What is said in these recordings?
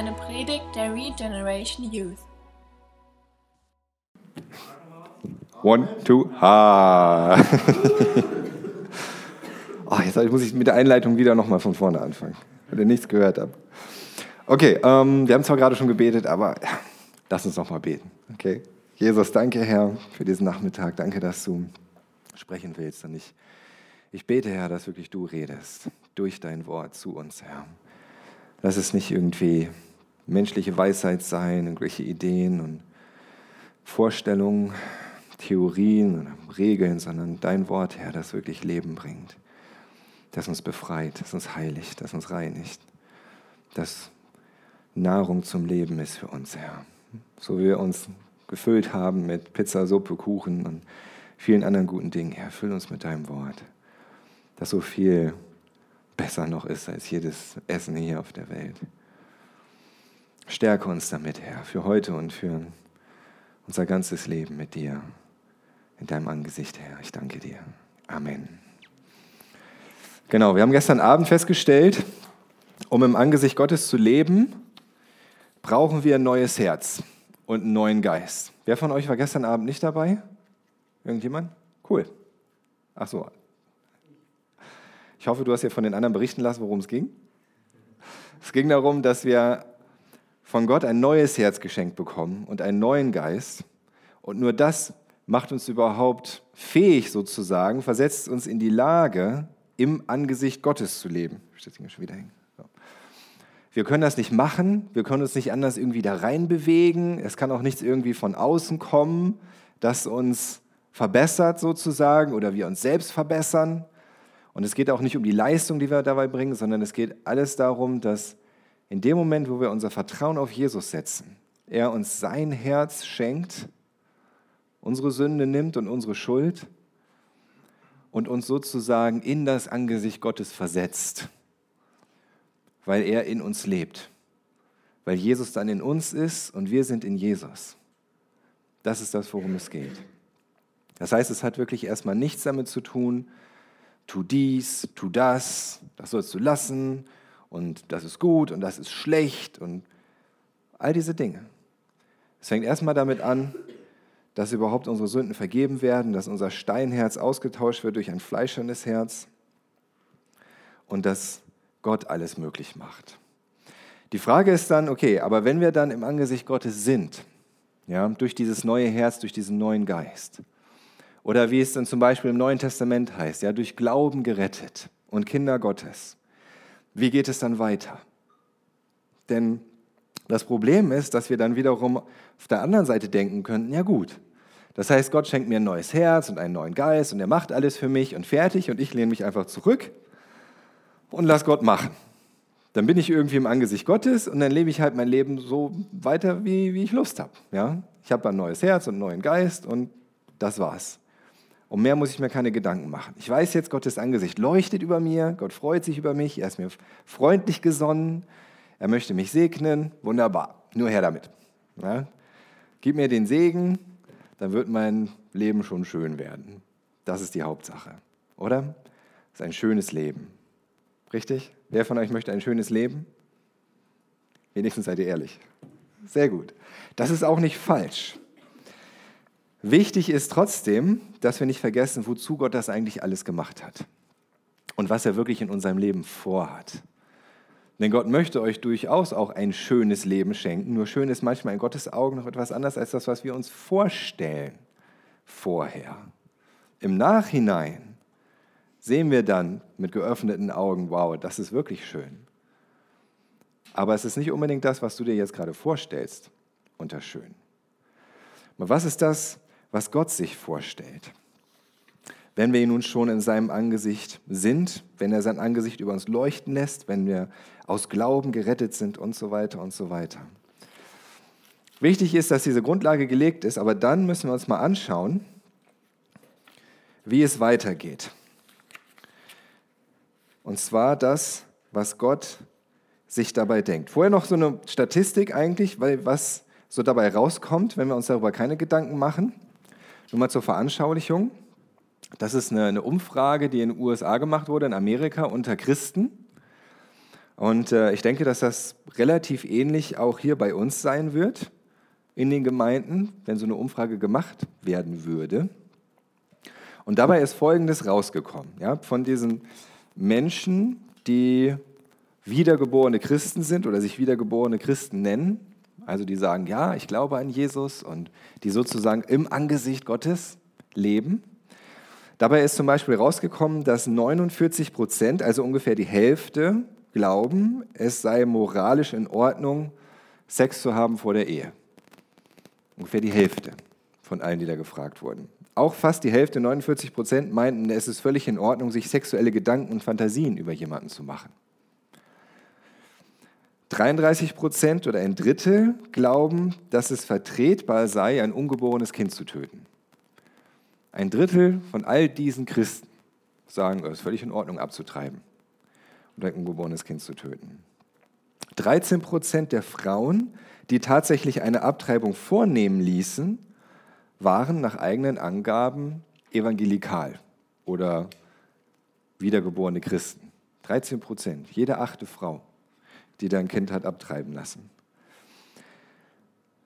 eine Predigt der Regeneration Youth. One, two, ha. oh, jetzt muss ich mit der Einleitung wieder nochmal von vorne anfangen, weil ihr nichts gehört habt. Okay, ähm, wir haben zwar gerade schon gebetet, aber ja, lass uns nochmal beten. Okay? Jesus, danke, Herr, für diesen Nachmittag. Danke, dass du sprechen willst. Und ich, ich bete, Herr, dass wirklich du redest durch dein Wort zu uns, Herr. Lass es nicht irgendwie menschliche Weisheit sein, irgendwelche Ideen und Vorstellungen, Theorien und Regeln, sondern dein Wort, Herr, das wirklich Leben bringt, das uns befreit, das uns heiligt, das uns reinigt, das Nahrung zum Leben ist für uns, Herr. So wie wir uns gefüllt haben mit Pizza, Suppe, Kuchen und vielen anderen guten Dingen, Herr, füll uns mit deinem Wort, das so viel besser noch ist als jedes Essen hier auf der Welt. Stärke uns damit, Herr, für heute und für unser ganzes Leben mit dir, in deinem Angesicht, Herr. Ich danke dir. Amen. Genau, wir haben gestern Abend festgestellt, um im Angesicht Gottes zu leben, brauchen wir ein neues Herz und einen neuen Geist. Wer von euch war gestern Abend nicht dabei? Irgendjemand? Cool. Ach so, ich hoffe, du hast dir von den anderen berichten lassen, worum es ging. Es ging darum, dass wir von Gott ein neues Herz geschenkt bekommen und einen neuen Geist. Und nur das macht uns überhaupt fähig, sozusagen, versetzt uns in die Lage, im Angesicht Gottes zu leben. Wir können das nicht machen, wir können uns nicht anders irgendwie da reinbewegen. Es kann auch nichts irgendwie von außen kommen, das uns verbessert sozusagen oder wir uns selbst verbessern. Und es geht auch nicht um die Leistung, die wir dabei bringen, sondern es geht alles darum, dass in dem Moment, wo wir unser Vertrauen auf Jesus setzen, er uns sein Herz schenkt, unsere Sünde nimmt und unsere Schuld und uns sozusagen in das Angesicht Gottes versetzt, weil er in uns lebt, weil Jesus dann in uns ist und wir sind in Jesus. Das ist das, worum es geht. Das heißt, es hat wirklich erstmal nichts damit zu tun, tu dies, tu das, das sollst du lassen und das ist gut und das ist schlecht und all diese Dinge. Es fängt erstmal damit an, dass überhaupt unsere Sünden vergeben werden, dass unser Steinherz ausgetauscht wird durch ein fleischernes Herz und dass Gott alles möglich macht. Die Frage ist dann, okay, aber wenn wir dann im Angesicht Gottes sind, ja, durch dieses neue Herz, durch diesen neuen Geist, oder wie es dann zum Beispiel im Neuen Testament heißt, ja, durch Glauben gerettet und Kinder Gottes. Wie geht es dann weiter? Denn das Problem ist, dass wir dann wiederum auf der anderen Seite denken könnten, ja gut, das heißt, Gott schenkt mir ein neues Herz und einen neuen Geist und er macht alles für mich und fertig und ich lehne mich einfach zurück und lass Gott machen. Dann bin ich irgendwie im Angesicht Gottes und dann lebe ich halt mein Leben so weiter, wie, wie ich Lust habe. Ja? Ich habe ein neues Herz und einen neuen Geist und das war's. Um mehr muss ich mir keine Gedanken machen. Ich weiß jetzt, Gottes Angesicht leuchtet über mir, Gott freut sich über mich, er ist mir freundlich gesonnen, er möchte mich segnen. Wunderbar, nur her damit. Ja? Gib mir den Segen, dann wird mein Leben schon schön werden. Das ist die Hauptsache, oder? Das ist ein schönes Leben. Richtig? Wer von euch möchte ein schönes Leben? Wenigstens seid ihr ehrlich. Sehr gut. Das ist auch nicht falsch. Wichtig ist trotzdem, dass wir nicht vergessen, wozu Gott das eigentlich alles gemacht hat und was er wirklich in unserem Leben vorhat. Denn Gott möchte euch durchaus auch ein schönes Leben schenken. Nur schön ist manchmal in Gottes Augen noch etwas anderes als das, was wir uns vorstellen vorher. Im Nachhinein sehen wir dann mit geöffneten Augen, wow, das ist wirklich schön. Aber es ist nicht unbedingt das, was du dir jetzt gerade vorstellst, unter schön. Aber was ist das, was Gott sich vorstellt. Wenn wir nun schon in seinem Angesicht sind, wenn er sein Angesicht über uns leuchten lässt, wenn wir aus Glauben gerettet sind und so weiter und so weiter. Wichtig ist, dass diese Grundlage gelegt ist, aber dann müssen wir uns mal anschauen, wie es weitergeht. Und zwar das, was Gott sich dabei denkt. Vorher noch so eine Statistik eigentlich, weil was so dabei rauskommt, wenn wir uns darüber keine Gedanken machen. Nur mal zur Veranschaulichung. Das ist eine, eine Umfrage, die in den USA gemacht wurde, in Amerika unter Christen. Und äh, ich denke, dass das relativ ähnlich auch hier bei uns sein wird in den Gemeinden, wenn so eine Umfrage gemacht werden würde. Und dabei ist Folgendes rausgekommen. Ja, von diesen Menschen, die wiedergeborene Christen sind oder sich wiedergeborene Christen nennen, also die sagen, ja, ich glaube an Jesus und die sozusagen im Angesicht Gottes leben. Dabei ist zum Beispiel rausgekommen, dass 49 Prozent, also ungefähr die Hälfte, glauben, es sei moralisch in Ordnung, Sex zu haben vor der Ehe. Ungefähr die Hälfte von allen, die da gefragt wurden. Auch fast die Hälfte, 49 Prozent, meinten, es ist völlig in Ordnung, sich sexuelle Gedanken und Fantasien über jemanden zu machen. 33 Prozent oder ein Drittel glauben, dass es vertretbar sei, ein ungeborenes Kind zu töten. Ein Drittel von all diesen Christen sagen, es ist völlig in Ordnung abzutreiben und ein ungeborenes Kind zu töten. 13 Prozent der Frauen, die tatsächlich eine Abtreibung vornehmen ließen, waren nach eigenen Angaben evangelikal oder wiedergeborene Christen. 13 Prozent, jede achte Frau, die da ein Kind hat abtreiben lassen.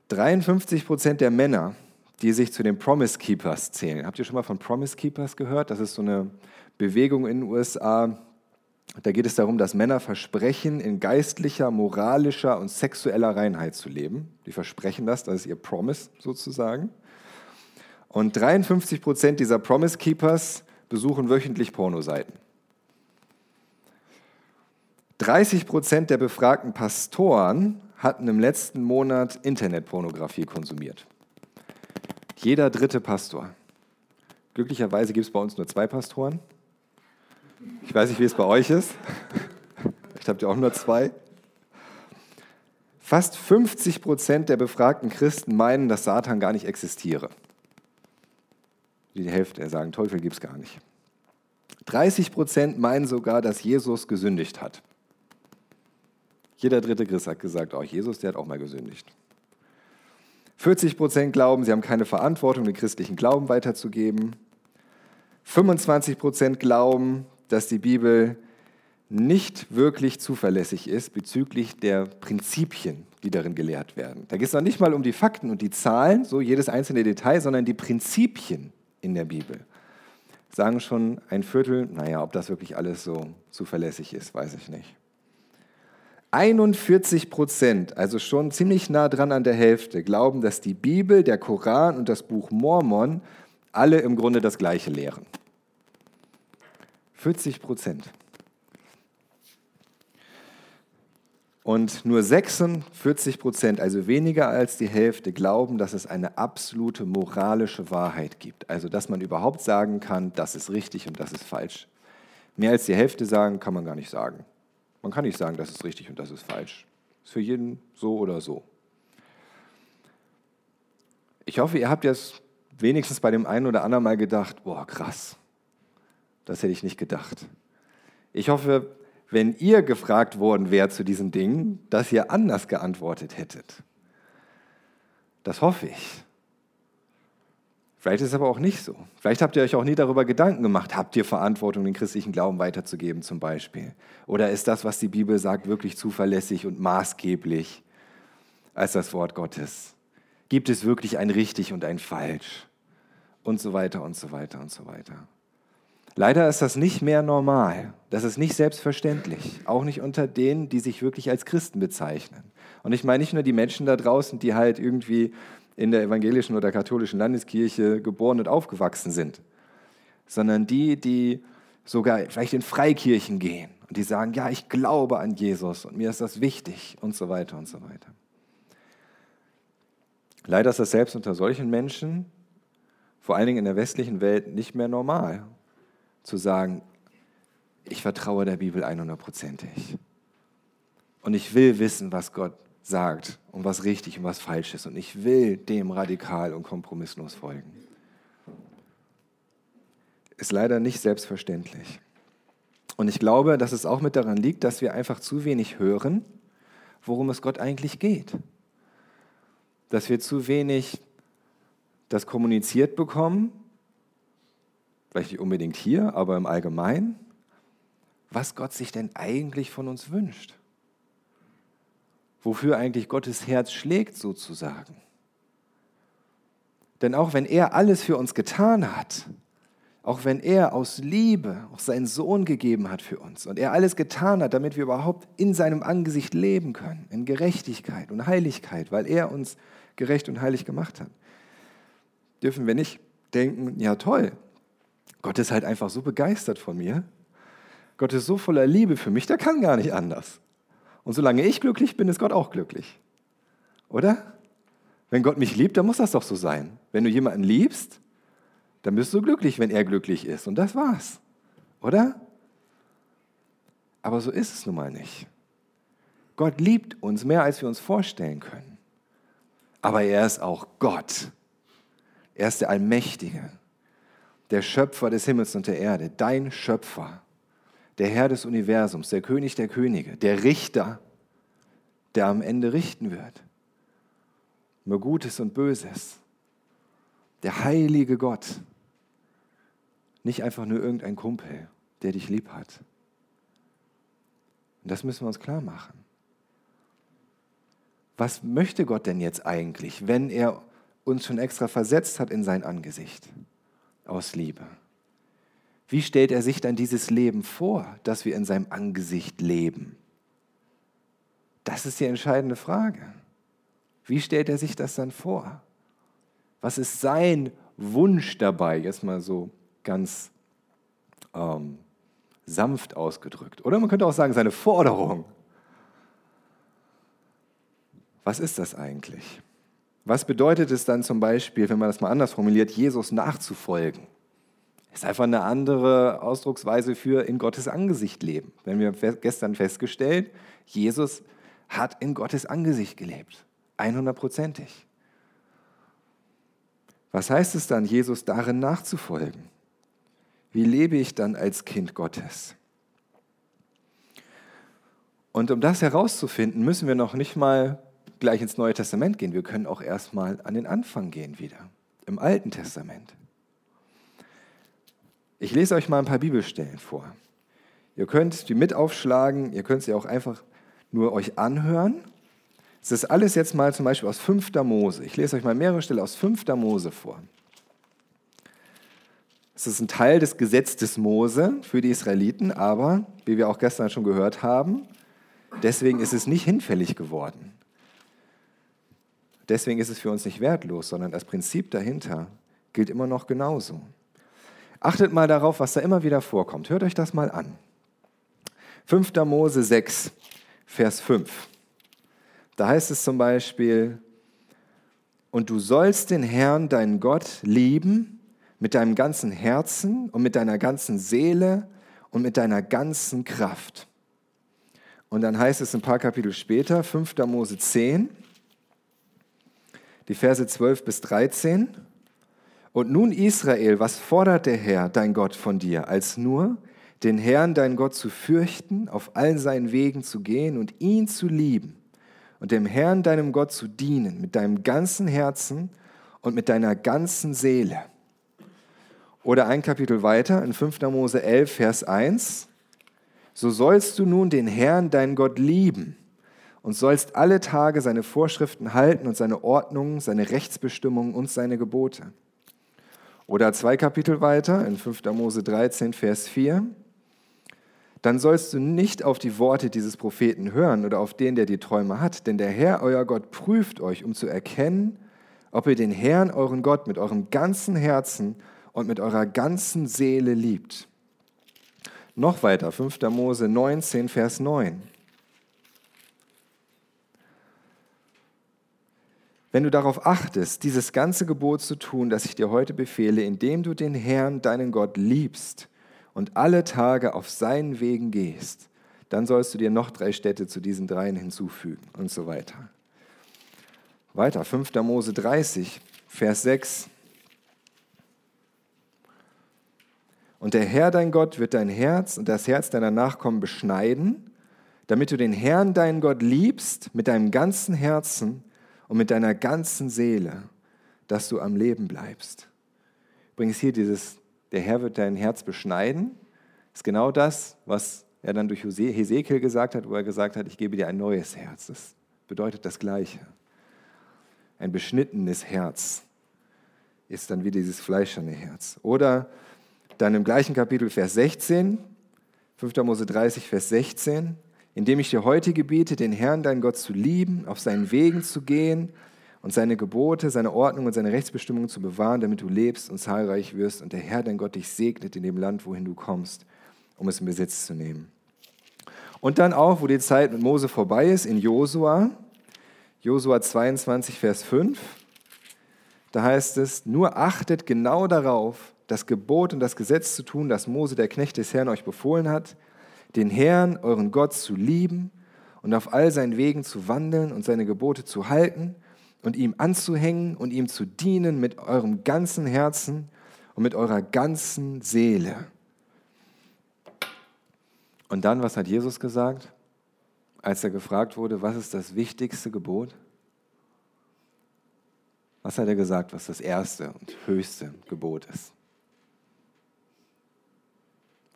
53 Prozent der Männer, die sich zu den Promise Keepers zählen. Habt ihr schon mal von Promise Keepers gehört? Das ist so eine Bewegung in den USA. Da geht es darum, dass Männer versprechen, in geistlicher, moralischer und sexueller Reinheit zu leben. Die versprechen das, das ist ihr Promise sozusagen. Und 53 Prozent dieser Promise Keepers besuchen wöchentlich Pornoseiten. 30 Prozent der befragten Pastoren hatten im letzten Monat Internetpornografie konsumiert. Jeder dritte Pastor. Glücklicherweise gibt es bei uns nur zwei Pastoren. Ich weiß nicht, wie es bei euch ist. Ich habe ja auch nur zwei. Fast 50 Prozent der befragten Christen meinen, dass Satan gar nicht existiere. Die Hälfte sagen, Teufel gibt es gar nicht. 30 Prozent meinen sogar, dass Jesus gesündigt hat. Jeder dritte Christ hat gesagt, auch oh, Jesus, der hat auch mal gesündigt. 40 Prozent glauben, sie haben keine Verantwortung, den christlichen Glauben weiterzugeben. 25 Prozent glauben, dass die Bibel nicht wirklich zuverlässig ist bezüglich der Prinzipien, die darin gelehrt werden. Da geht es noch nicht mal um die Fakten und die Zahlen, so jedes einzelne Detail, sondern die Prinzipien, in der Bibel. Sagen schon ein Viertel, naja, ob das wirklich alles so zuverlässig ist, weiß ich nicht. 41 Prozent, also schon ziemlich nah dran an der Hälfte, glauben, dass die Bibel, der Koran und das Buch Mormon alle im Grunde das Gleiche lehren. 40 Prozent. Und nur 46 Prozent, also weniger als die Hälfte, glauben, dass es eine absolute moralische Wahrheit gibt. Also dass man überhaupt sagen kann, das ist richtig und das ist falsch. Mehr als die Hälfte sagen, kann man gar nicht sagen. Man kann nicht sagen, das ist richtig und das ist falsch. Ist für jeden so oder so. Ich hoffe, ihr habt jetzt wenigstens bei dem einen oder anderen Mal gedacht, boah, krass, das hätte ich nicht gedacht. Ich hoffe, wenn ihr gefragt worden wärt zu diesen Dingen, dass ihr anders geantwortet hättet. Das hoffe ich. Vielleicht ist es aber auch nicht so. Vielleicht habt ihr euch auch nie darüber Gedanken gemacht, habt ihr Verantwortung, den christlichen Glauben weiterzugeben zum Beispiel? Oder ist das, was die Bibel sagt, wirklich zuverlässig und maßgeblich als das Wort Gottes? Gibt es wirklich ein richtig und ein falsch? Und so weiter und so weiter und so weiter. Leider ist das nicht mehr normal. Das ist nicht selbstverständlich. Auch nicht unter denen, die sich wirklich als Christen bezeichnen. Und ich meine nicht nur die Menschen da draußen, die halt irgendwie in der evangelischen oder katholischen Landeskirche geboren und aufgewachsen sind, sondern die, die sogar vielleicht in Freikirchen gehen und die sagen, ja, ich glaube an Jesus und mir ist das wichtig und so weiter und so weiter. Leider ist das selbst unter solchen Menschen, vor allen Dingen in der westlichen Welt, nicht mehr normal zu sagen, ich vertraue der Bibel 100%ig. Und ich will wissen, was Gott sagt und was richtig und was falsch ist. Und ich will dem radikal und kompromisslos folgen. Ist leider nicht selbstverständlich. Und ich glaube, dass es auch mit daran liegt, dass wir einfach zu wenig hören, worum es Gott eigentlich geht. Dass wir zu wenig das kommuniziert bekommen vielleicht nicht unbedingt hier, aber im Allgemeinen, was Gott sich denn eigentlich von uns wünscht. Wofür eigentlich Gottes Herz schlägt sozusagen. Denn auch wenn er alles für uns getan hat, auch wenn er aus Liebe auch seinen Sohn gegeben hat für uns und er alles getan hat, damit wir überhaupt in seinem Angesicht leben können, in Gerechtigkeit und Heiligkeit, weil er uns gerecht und heilig gemacht hat, dürfen wir nicht denken, ja toll, Gott ist halt einfach so begeistert von mir, Gott ist so voller Liebe für mich, der kann gar nicht anders. Und solange ich glücklich bin, ist Gott auch glücklich. Oder? Wenn Gott mich liebt, dann muss das doch so sein. Wenn du jemanden liebst, dann bist du glücklich, wenn er glücklich ist. Und das war's. Oder? Aber so ist es nun mal nicht. Gott liebt uns mehr, als wir uns vorstellen können. Aber er ist auch Gott. Er ist der Allmächtige, der Schöpfer des Himmels und der Erde, dein Schöpfer, der Herr des Universums, der König der Könige, der Richter, der am Ende richten wird. Nur Gutes und Böses. Der heilige Gott, nicht einfach nur irgendein Kumpel, der dich lieb hat. Und das müssen wir uns klar machen. Was möchte Gott denn jetzt eigentlich, wenn er uns schon extra versetzt hat in sein Angesicht aus Liebe? Wie stellt er sich dann dieses Leben vor, dass wir in seinem Angesicht leben? Das ist die entscheidende Frage. Wie stellt er sich das dann vor? Was ist sein Wunsch dabei, jetzt mal so ganz ähm, sanft ausgedrückt. Oder man könnte auch sagen, seine Forderung. Was ist das eigentlich? Was bedeutet es dann zum Beispiel, wenn man das mal anders formuliert, Jesus nachzufolgen? Ist einfach eine andere Ausdrucksweise für in Gottes Angesicht leben. Wenn wir gestern festgestellt, Jesus hat in Gottes Angesicht gelebt. 100%ig. Was heißt es dann, Jesus darin nachzufolgen? Wie lebe ich dann als Kind Gottes? Und um das herauszufinden, müssen wir noch nicht mal gleich ins Neue Testament gehen. Wir können auch erstmal an den Anfang gehen wieder, im Alten Testament. Ich lese euch mal ein paar Bibelstellen vor. Ihr könnt die mit aufschlagen, ihr könnt sie auch einfach nur euch anhören. Es ist alles jetzt mal zum Beispiel aus 5. Mose. Ich lese euch mal mehrere Stellen aus 5. Mose vor. Es ist ein Teil des Gesetzes Mose für die Israeliten, aber wie wir auch gestern schon gehört haben, deswegen ist es nicht hinfällig geworden. Deswegen ist es für uns nicht wertlos, sondern das Prinzip dahinter gilt immer noch genauso. Achtet mal darauf, was da immer wieder vorkommt. Hört euch das mal an. 5. Mose 6, Vers 5. Da heißt es zum Beispiel, und du sollst den Herrn, deinen Gott, lieben mit deinem ganzen Herzen und mit deiner ganzen Seele und mit deiner ganzen Kraft. Und dann heißt es ein paar Kapitel später, 5. Mose 10, die Verse 12 bis 13. Und nun Israel, was fordert der Herr, dein Gott, von dir, als nur den Herrn, dein Gott, zu fürchten, auf allen seinen Wegen zu gehen und ihn zu lieben und dem Herrn, deinem Gott, zu dienen mit deinem ganzen Herzen und mit deiner ganzen Seele oder ein Kapitel weiter in 5. Mose 11, Vers 1. So sollst du nun den Herrn, deinen Gott, lieben und sollst alle Tage seine Vorschriften halten und seine Ordnungen, seine Rechtsbestimmungen und seine Gebote. Oder zwei Kapitel weiter in 5. Mose 13, Vers 4. Dann sollst du nicht auf die Worte dieses Propheten hören oder auf den, der die Träume hat, denn der Herr, euer Gott, prüft euch, um zu erkennen, ob ihr den Herrn, euren Gott, mit eurem ganzen Herzen und mit eurer ganzen Seele liebt. Noch weiter, 5. Mose 19, Vers 9. Wenn du darauf achtest, dieses ganze Gebot zu tun, das ich dir heute befehle, indem du den Herrn, deinen Gott, liebst und alle Tage auf seinen Wegen gehst, dann sollst du dir noch drei Städte zu diesen dreien hinzufügen und so weiter. Weiter, 5. Mose 30, Vers 6. Und der Herr dein Gott wird dein Herz und das Herz deiner Nachkommen beschneiden, damit du den Herrn deinen Gott liebst mit deinem ganzen Herzen und mit deiner ganzen Seele, dass du am Leben bleibst. Übrigens hier dieses, der Herr wird dein Herz beschneiden, ist genau das, was er dann durch Hesekiel gesagt hat, wo er gesagt hat, ich gebe dir ein neues Herz. Das bedeutet das Gleiche. Ein beschnittenes Herz ist dann wie dieses fleischerne Herz. Oder dann im gleichen Kapitel Vers 16, 5. Mose 30, Vers 16, indem ich dir heute gebiete, den Herrn, deinen Gott zu lieben, auf seinen Wegen zu gehen und seine Gebote, seine Ordnung und seine Rechtsbestimmungen zu bewahren, damit du lebst und zahlreich wirst und der Herr, dein Gott, dich segnet in dem Land, wohin du kommst, um es in Besitz zu nehmen. Und dann auch, wo die Zeit mit Mose vorbei ist, in Josua, Josua 22, Vers 5, da heißt es, nur achtet genau darauf, das Gebot und das Gesetz zu tun, das Mose, der Knecht des Herrn, euch befohlen hat, den Herrn, euren Gott, zu lieben und auf all seinen Wegen zu wandeln und seine Gebote zu halten und ihm anzuhängen und ihm zu dienen mit eurem ganzen Herzen und mit eurer ganzen Seele. Und dann, was hat Jesus gesagt, als er gefragt wurde, was ist das wichtigste Gebot? Was hat er gesagt, was das erste und höchste Gebot ist?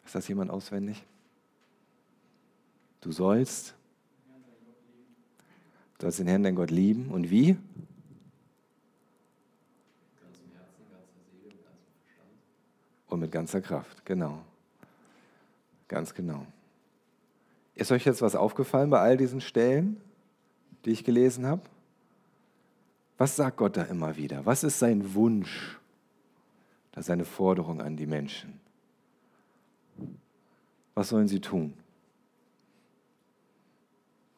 Ist das jemand auswendig? Du sollst, du sollst den Herrn, dein Gott lieben. Und wie? Und mit ganzer Kraft, genau. Ganz genau. Ist euch jetzt was aufgefallen bei all diesen Stellen, die ich gelesen habe? Was sagt Gott da immer wieder? Was ist sein Wunsch? Das seine Forderung an die Menschen. Was sollen sie tun?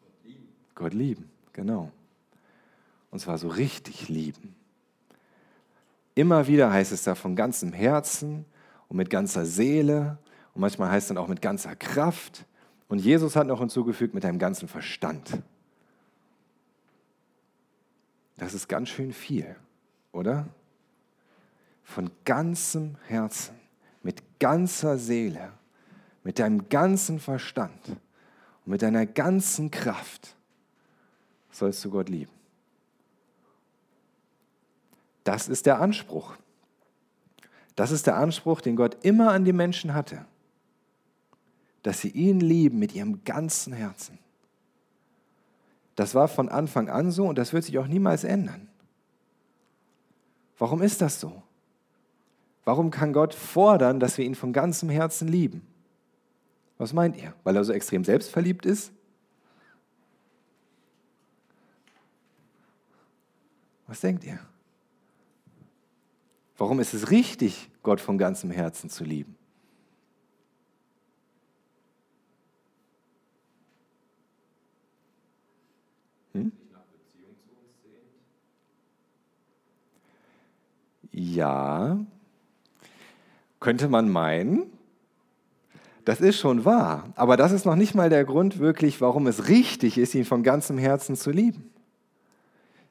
Gott lieben. Gott lieben, genau. Und zwar so richtig lieben. Immer wieder heißt es da von ganzem Herzen, und mit ganzer Seele und manchmal heißt es dann auch mit ganzer Kraft. Und Jesus hat noch hinzugefügt mit deinem ganzen Verstand. Das ist ganz schön viel, oder? Von ganzem Herzen, mit ganzer Seele, mit deinem ganzen Verstand und mit deiner ganzen Kraft sollst du Gott lieben. Das ist der Anspruch. Das ist der Anspruch, den Gott immer an die Menschen hatte, dass sie ihn lieben mit ihrem ganzen Herzen. Das war von Anfang an so und das wird sich auch niemals ändern. Warum ist das so? Warum kann Gott fordern, dass wir ihn von ganzem Herzen lieben? Was meint ihr? Weil er so extrem selbstverliebt ist? Was denkt ihr? Warum ist es richtig, Gott von ganzem Herzen zu lieben? Hm? Ja, könnte man meinen. Das ist schon wahr. Aber das ist noch nicht mal der Grund wirklich, warum es richtig ist, ihn von ganzem Herzen zu lieben.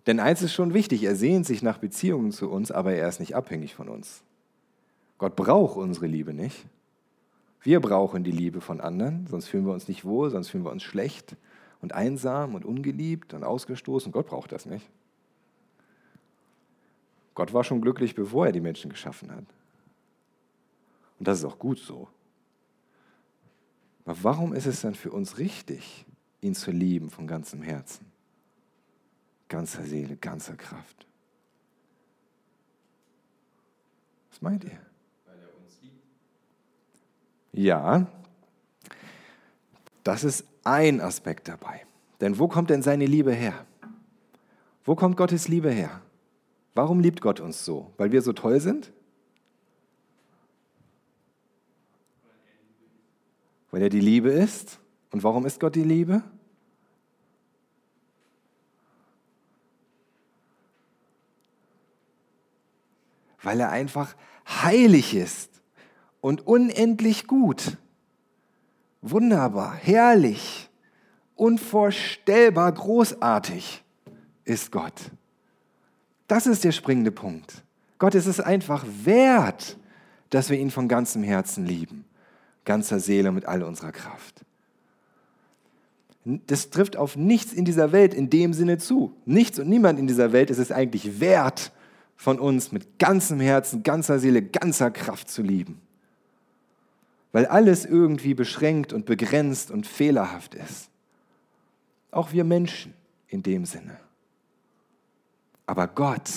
Denn eins ist schon wichtig, er sehnt sich nach Beziehungen zu uns, aber er ist nicht abhängig von uns. Gott braucht unsere Liebe nicht. Wir brauchen die Liebe von anderen, sonst fühlen wir uns nicht wohl, sonst fühlen wir uns schlecht und einsam und ungeliebt und ausgestoßen. Gott braucht das nicht. Gott war schon glücklich, bevor er die Menschen geschaffen hat. Und das ist auch gut so. Aber warum ist es dann für uns richtig, ihn zu lieben von ganzem Herzen? Ganzer Seele, ganzer Kraft. Was meint ihr? Weil er uns liebt. Ja, das ist ein Aspekt dabei. Denn wo kommt denn seine Liebe her? Wo kommt Gottes Liebe her? Warum liebt Gott uns so? Weil wir so toll sind? Weil er die Liebe ist. Und warum ist Gott die Liebe? Weil er einfach heilig ist und unendlich gut. Wunderbar, herrlich, unvorstellbar großartig ist Gott. Das ist der springende Punkt. Gott ist es einfach wert, dass wir ihn von ganzem Herzen lieben, ganzer Seele mit all unserer Kraft. Das trifft auf nichts in dieser Welt in dem Sinne zu. Nichts und niemand in dieser Welt ist es eigentlich wert, von uns mit ganzem Herzen, ganzer Seele, ganzer Kraft zu lieben. Weil alles irgendwie beschränkt und begrenzt und fehlerhaft ist. Auch wir Menschen. in dem Sinne. Aber Gott,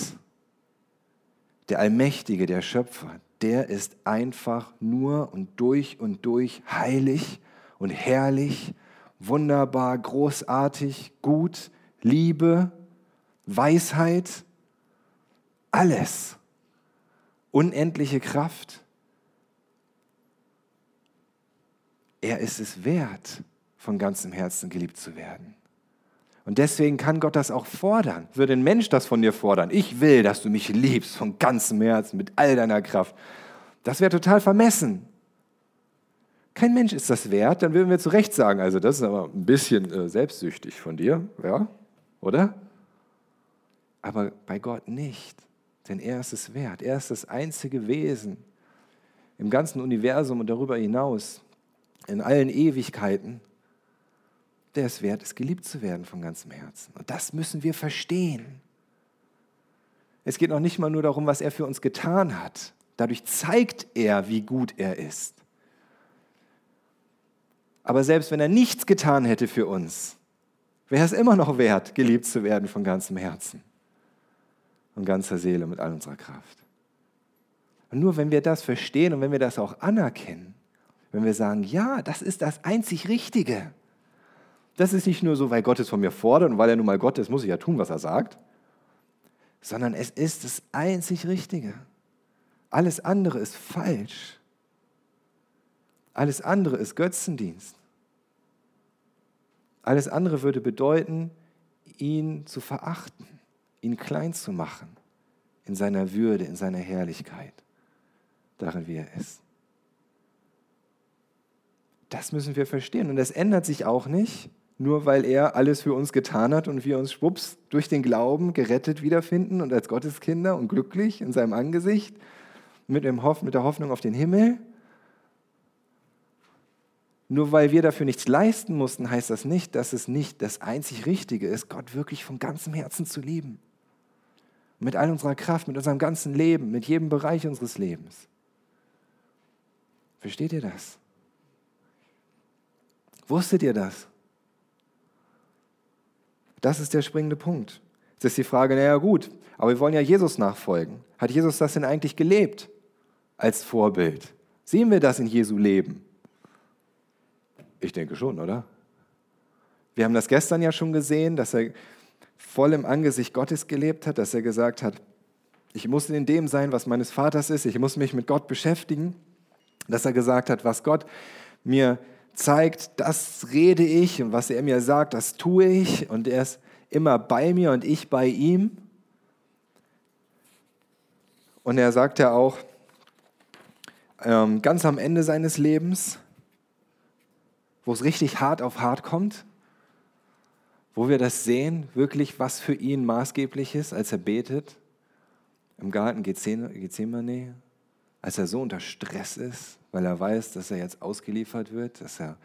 der Allmächtige, der Schöpfer, der ist einfach nur und durch und durch heilig und herrlich, wunderbar, großartig, gut, Liebe, Weisheit, alles, unendliche Kraft. Er ist es wert, von ganzem Herzen geliebt zu werden. Und deswegen kann Gott das auch fordern. Würde ein Mensch das von dir fordern? Ich will, dass du mich liebst von ganzem Herzen, mit all deiner Kraft. Das wäre total vermessen. Kein Mensch ist das wert, dann würden wir zu Recht sagen, also das ist aber ein bisschen äh, selbstsüchtig von dir, ja, oder? Aber bei Gott nicht, denn er ist es wert. Er ist das einzige Wesen im ganzen Universum und darüber hinaus, in allen Ewigkeiten, der es wert ist, geliebt zu werden von ganzem Herzen. Und das müssen wir verstehen. Es geht noch nicht mal nur darum, was er für uns getan hat. Dadurch zeigt er, wie gut er ist. Aber selbst wenn er nichts getan hätte für uns, wäre es immer noch wert, geliebt zu werden von ganzem Herzen und ganzer Seele mit all unserer Kraft. Und nur wenn wir das verstehen und wenn wir das auch anerkennen, wenn wir sagen, ja, das ist das einzig Richtige, das ist nicht nur so, weil Gott es von mir fordert und weil er nun mal Gott ist, muss ich ja tun, was er sagt, sondern es ist das einzig Richtige. Alles andere ist falsch. Alles andere ist Götzendienst. Alles andere würde bedeuten, ihn zu verachten, ihn klein zu machen in seiner Würde, in seiner Herrlichkeit, darin wie er ist. Das müssen wir verstehen. Und das ändert sich auch nicht, nur weil er alles für uns getan hat und wir uns schwupps durch den Glauben gerettet wiederfinden und als Gotteskinder und glücklich in seinem Angesicht mit, dem Hoff, mit der Hoffnung auf den Himmel. Nur weil wir dafür nichts leisten mussten, heißt das nicht, dass es nicht das einzig Richtige ist, Gott wirklich von ganzem Herzen zu lieben. Mit all unserer Kraft, mit unserem ganzen Leben, mit jedem Bereich unseres Lebens. Versteht ihr das? Wusstet ihr das? Das ist der springende Punkt. Jetzt ist die Frage, naja gut, aber wir wollen ja Jesus nachfolgen. Hat Jesus das denn eigentlich gelebt als Vorbild? Sehen wir das in Jesu Leben? Ich denke schon, oder? Wir haben das gestern ja schon gesehen, dass er voll im Angesicht Gottes gelebt hat, dass er gesagt hat, ich muss in dem sein, was meines Vaters ist, ich muss mich mit Gott beschäftigen, dass er gesagt hat, was Gott mir zeigt, das rede ich. Und was er mir sagt, das tue ich. Und er ist immer bei mir und ich bei ihm. Und er sagt ja auch ähm, ganz am Ende seines Lebens, wo es richtig hart auf hart kommt, wo wir das sehen, wirklich was für ihn maßgeblich ist, als er betet im Garten Gethsemane, als er so unter Stress ist, weil er weiß, dass er jetzt ausgeliefert wird, dass er,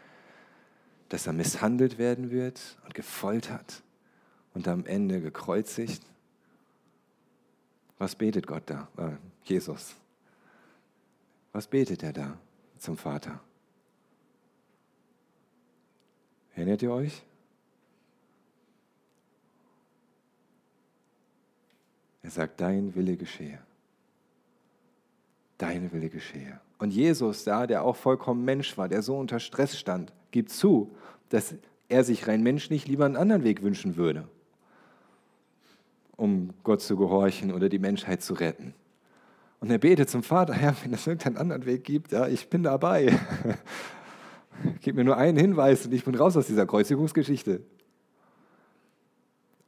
dass er misshandelt werden wird und gefoltert und am Ende gekreuzigt. Was betet Gott da? Äh, Jesus. Was betet er da zum Vater? Erinnert ihr euch? Er sagt, dein Wille geschehe. Deine Wille geschehe. Und Jesus da, der auch vollkommen Mensch war, der so unter Stress stand, gibt zu, dass er sich rein menschlich lieber einen anderen Weg wünschen würde, um Gott zu gehorchen oder die Menschheit zu retten. Und er betet zum Vater, Herr, wenn es irgendeinen anderen Weg gibt, ja, ich bin dabei. Gib mir nur einen Hinweis und ich bin raus aus dieser Kreuzigungsgeschichte.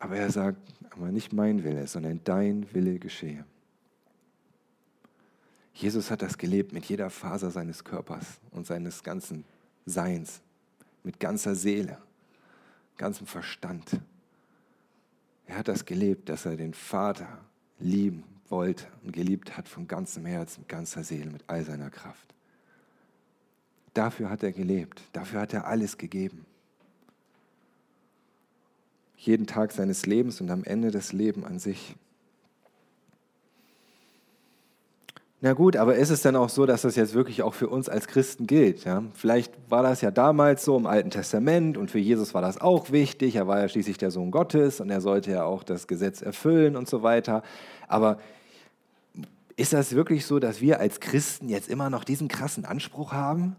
Aber er sagt, aber nicht mein Wille, sondern dein Wille geschehe. Jesus hat das gelebt mit jeder Faser seines Körpers und seines ganzen Seins, mit ganzer Seele, ganzem Verstand. Er hat das gelebt, dass er den Vater lieben wollte und geliebt hat von ganzem Herzen, mit ganzer Seele, mit all seiner Kraft. Dafür hat er gelebt, dafür hat er alles gegeben. Jeden Tag seines Lebens und am Ende das Leben an sich. Na gut, aber ist es denn auch so, dass das jetzt wirklich auch für uns als Christen gilt? Ja? Vielleicht war das ja damals so im Alten Testament und für Jesus war das auch wichtig. Er war ja schließlich der Sohn Gottes und er sollte ja auch das Gesetz erfüllen und so weiter. Aber ist das wirklich so, dass wir als Christen jetzt immer noch diesen krassen Anspruch haben?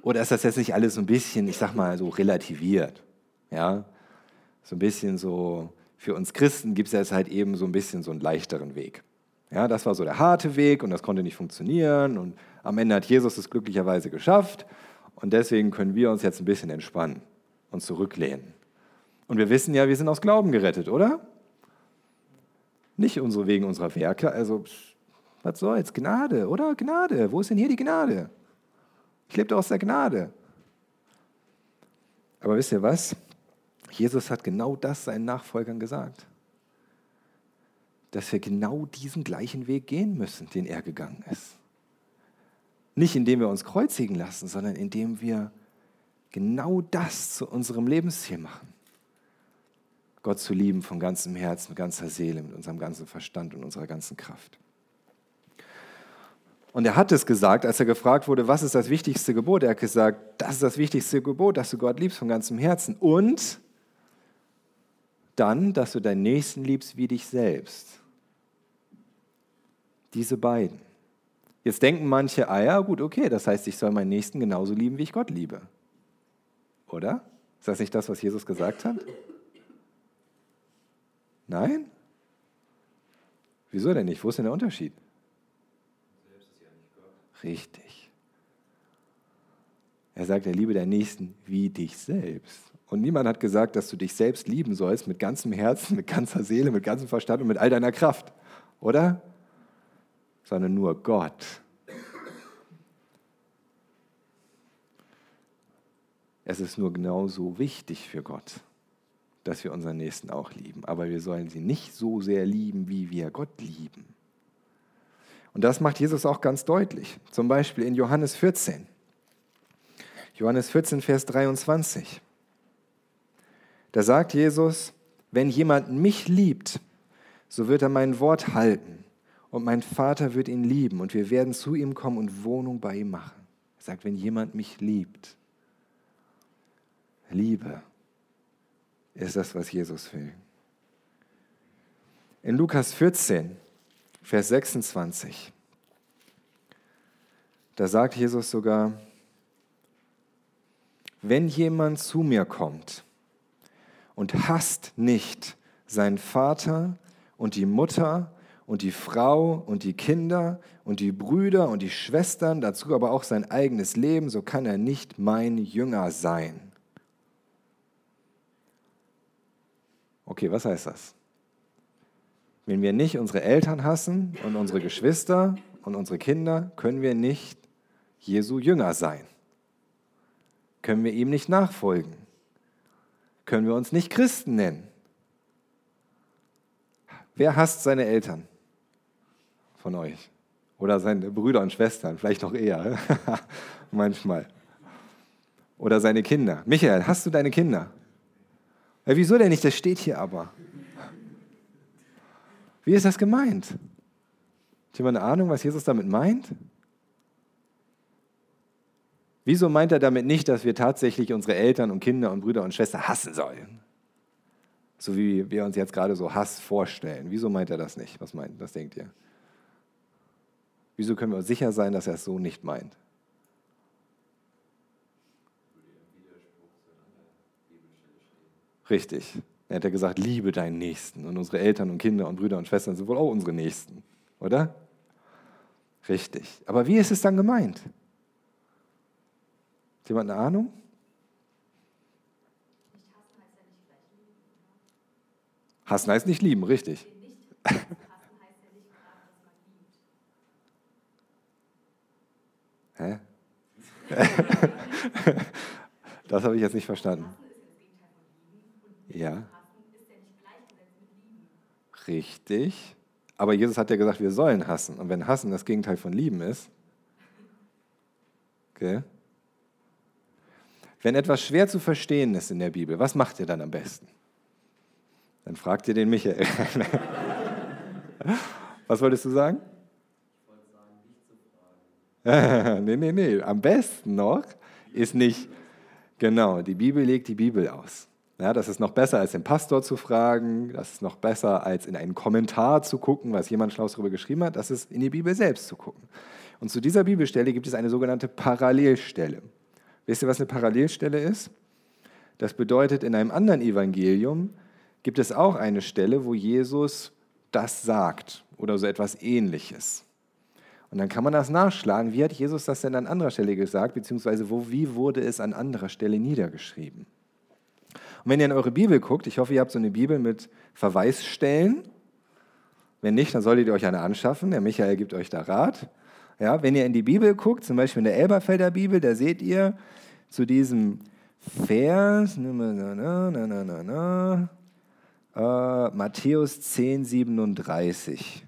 Oder ist das jetzt nicht alles so ein bisschen, ich sag mal, so relativiert? Ja, so ein bisschen so, für uns Christen gibt es jetzt halt eben so ein bisschen so einen leichteren Weg. Ja, das war so der harte Weg und das konnte nicht funktionieren. Und am Ende hat Jesus es glücklicherweise geschafft. Und deswegen können wir uns jetzt ein bisschen entspannen und zurücklehnen. Und wir wissen ja, wir sind aus Glauben gerettet, oder? Nicht unsere wegen unserer Werke. Also, was soll's? Gnade, oder? Gnade. Wo ist denn hier die Gnade? Ich lebe aus der Gnade. Aber wisst ihr was? Jesus hat genau das seinen Nachfolgern gesagt dass wir genau diesen gleichen Weg gehen müssen, den er gegangen ist. Nicht indem wir uns kreuzigen lassen, sondern indem wir genau das zu unserem Lebensziel machen. Gott zu lieben von ganzem Herzen, mit ganzer Seele, mit unserem ganzen Verstand und unserer ganzen Kraft. Und er hat es gesagt, als er gefragt wurde, was ist das wichtigste Gebot? Er hat gesagt, das ist das wichtigste Gebot, dass du Gott liebst von ganzem Herzen. Und dann, dass du deinen Nächsten liebst wie dich selbst. Diese beiden. Jetzt denken manche, ah ja, gut, okay, das heißt, ich soll meinen Nächsten genauso lieben, wie ich Gott liebe. Oder? Ist das nicht das, was Jesus gesagt hat? Nein? Wieso denn nicht? Wo ist denn der Unterschied? Richtig. Er sagt, er liebe deinen Nächsten wie dich selbst. Und niemand hat gesagt, dass du dich selbst lieben sollst mit ganzem Herzen, mit ganzer Seele, mit ganzem Verstand und mit all deiner Kraft. Oder? sondern nur Gott. Es ist nur genauso wichtig für Gott, dass wir unseren Nächsten auch lieben. Aber wir sollen sie nicht so sehr lieben, wie wir Gott lieben. Und das macht Jesus auch ganz deutlich. Zum Beispiel in Johannes 14. Johannes 14, Vers 23. Da sagt Jesus, wenn jemand mich liebt, so wird er mein Wort halten und mein Vater wird ihn lieben und wir werden zu ihm kommen und Wohnung bei ihm machen. Er sagt, wenn jemand mich liebt, Liebe ist das, was Jesus will. In Lukas 14, Vers 26, da sagt Jesus sogar, wenn jemand zu mir kommt und hasst nicht seinen Vater und die Mutter und die Frau und die Kinder und die Brüder und die Schwestern, dazu aber auch sein eigenes Leben, so kann er nicht mein Jünger sein. Okay, was heißt das? Wenn wir nicht unsere Eltern hassen und unsere Geschwister und unsere Kinder, können wir nicht Jesu Jünger sein. Können wir ihm nicht nachfolgen. Können wir uns nicht Christen nennen. Wer hasst seine Eltern? von euch. Oder seine Brüder und Schwestern, vielleicht noch eher, manchmal. Oder seine Kinder. Michael, hast du deine Kinder? Ja, wieso denn nicht? Das steht hier aber. Wie ist das gemeint? Hat jemand eine Ahnung, was Jesus damit meint? Wieso meint er damit nicht, dass wir tatsächlich unsere Eltern und Kinder und Brüder und Schwestern hassen sollen? So wie wir uns jetzt gerade so Hass vorstellen. Wieso meint er das nicht? Was meint, was denkt ihr? Wieso können wir sicher sein, dass er es so nicht meint? Richtig. Er hat ja gesagt, liebe deinen Nächsten. Und unsere Eltern und Kinder und Brüder und Schwestern sind wohl auch unsere Nächsten, oder? Richtig. Aber wie ist es dann gemeint? Jemand eine Ahnung? Hassen heißt nicht lieben, richtig. Hä? das habe ich jetzt nicht verstanden. Ja. Richtig. Aber Jesus hat ja gesagt, wir sollen hassen. Und wenn hassen das Gegenteil von lieben ist, okay. Wenn etwas schwer zu verstehen ist in der Bibel, was macht ihr dann am besten? Dann fragt ihr den Michael. was wolltest du sagen? Nee, nee, nee. Am besten noch ist nicht, genau, die Bibel legt die Bibel aus. Ja, das ist noch besser, als den Pastor zu fragen. Das ist noch besser, als in einen Kommentar zu gucken, was jemand Schlaues darüber geschrieben hat. Das ist in die Bibel selbst zu gucken. Und zu dieser Bibelstelle gibt es eine sogenannte Parallelstelle. Wisst ihr, was eine Parallelstelle ist? Das bedeutet, in einem anderen Evangelium gibt es auch eine Stelle, wo Jesus das sagt oder so etwas Ähnliches. Und dann kann man das nachschlagen. Wie hat Jesus das denn an anderer Stelle gesagt, beziehungsweise wo, wie wurde es an anderer Stelle niedergeschrieben? Und wenn ihr in eure Bibel guckt, ich hoffe, ihr habt so eine Bibel mit Verweisstellen. Wenn nicht, dann solltet ihr euch eine anschaffen. Der Michael gibt euch da Rat. Ja, wenn ihr in die Bibel guckt, zum Beispiel in der Elberfelder Bibel, da seht ihr zu diesem Vers, na, na, na, äh, Matthäus 10, 37.